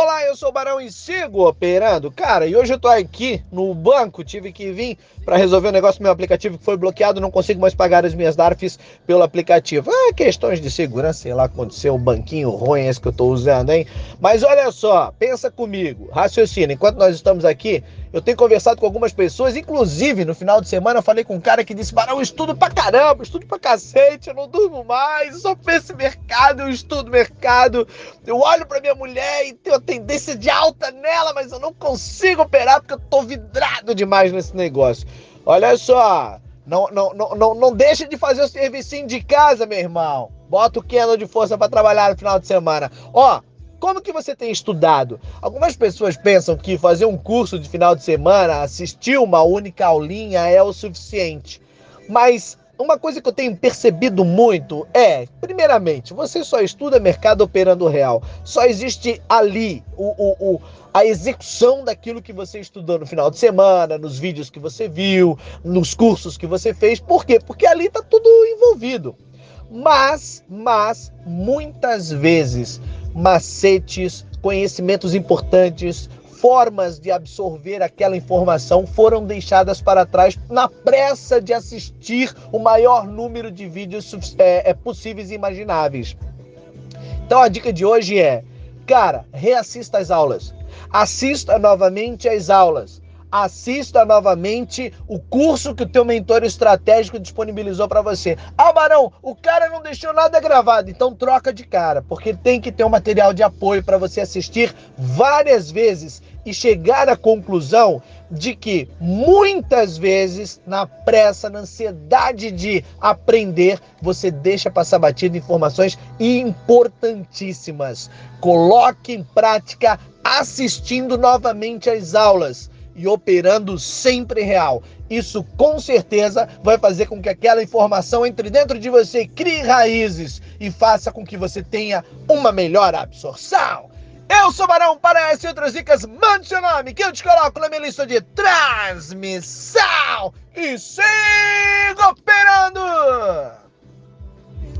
Olá, eu sou o Barão e sigo operando. Cara, e hoje eu tô aqui no banco, tive que vir para resolver um negócio do meu aplicativo que foi bloqueado, não consigo mais pagar as minhas DARFs pelo aplicativo. Ah, questões de segurança, sei lá, aconteceu um banquinho ruim esse que eu tô usando, hein? Mas olha só, pensa comigo, raciocina, enquanto nós estamos aqui, eu tenho conversado com algumas pessoas, inclusive no final de semana eu falei com um cara que disse: Barão, eu estudo pra caramba, estudo pra cacete, eu não durmo mais, eu só penso em mercado, eu estudo mercado. Eu olho pra minha mulher e tenho a tendência de alta nela, mas eu não consigo operar porque eu tô vidrado demais nesse negócio. Olha só, não, não, não, não, não deixa de fazer o serviço de casa, meu irmão. Bota o Canon de força para trabalhar no final de semana. Ó, como que você tem estudado? Algumas pessoas pensam que fazer um curso de final de semana, assistir uma única aulinha é o suficiente. Mas uma coisa que eu tenho percebido muito é, primeiramente, você só estuda mercado operando real. Só existe ali o, o, o, a execução daquilo que você estudou no final de semana, nos vídeos que você viu, nos cursos que você fez. Por quê? Porque ali está tudo envolvido. Mas, mas, muitas vezes macetes, conhecimentos importantes, formas de absorver aquela informação foram deixadas para trás na pressa de assistir o maior número de vídeos é, é, possíveis e imagináveis. Então a dica de hoje é, cara, reassista as aulas, assista novamente as aulas assista novamente o curso que o teu mentor estratégico disponibilizou para você. Ah, Barão, o cara não deixou nada gravado, então troca de cara, porque tem que ter um material de apoio para você assistir várias vezes e chegar à conclusão de que muitas vezes, na pressa, na ansiedade de aprender, você deixa passar batida informações importantíssimas. Coloque em prática assistindo novamente às aulas e operando sempre real. Isso com certeza vai fazer com que aquela informação entre dentro de você, crie raízes e faça com que você tenha uma melhor absorção. Eu sou Barão, para essas e outras dicas, mande seu nome que eu te coloco na minha lista de transmissão e siga operando!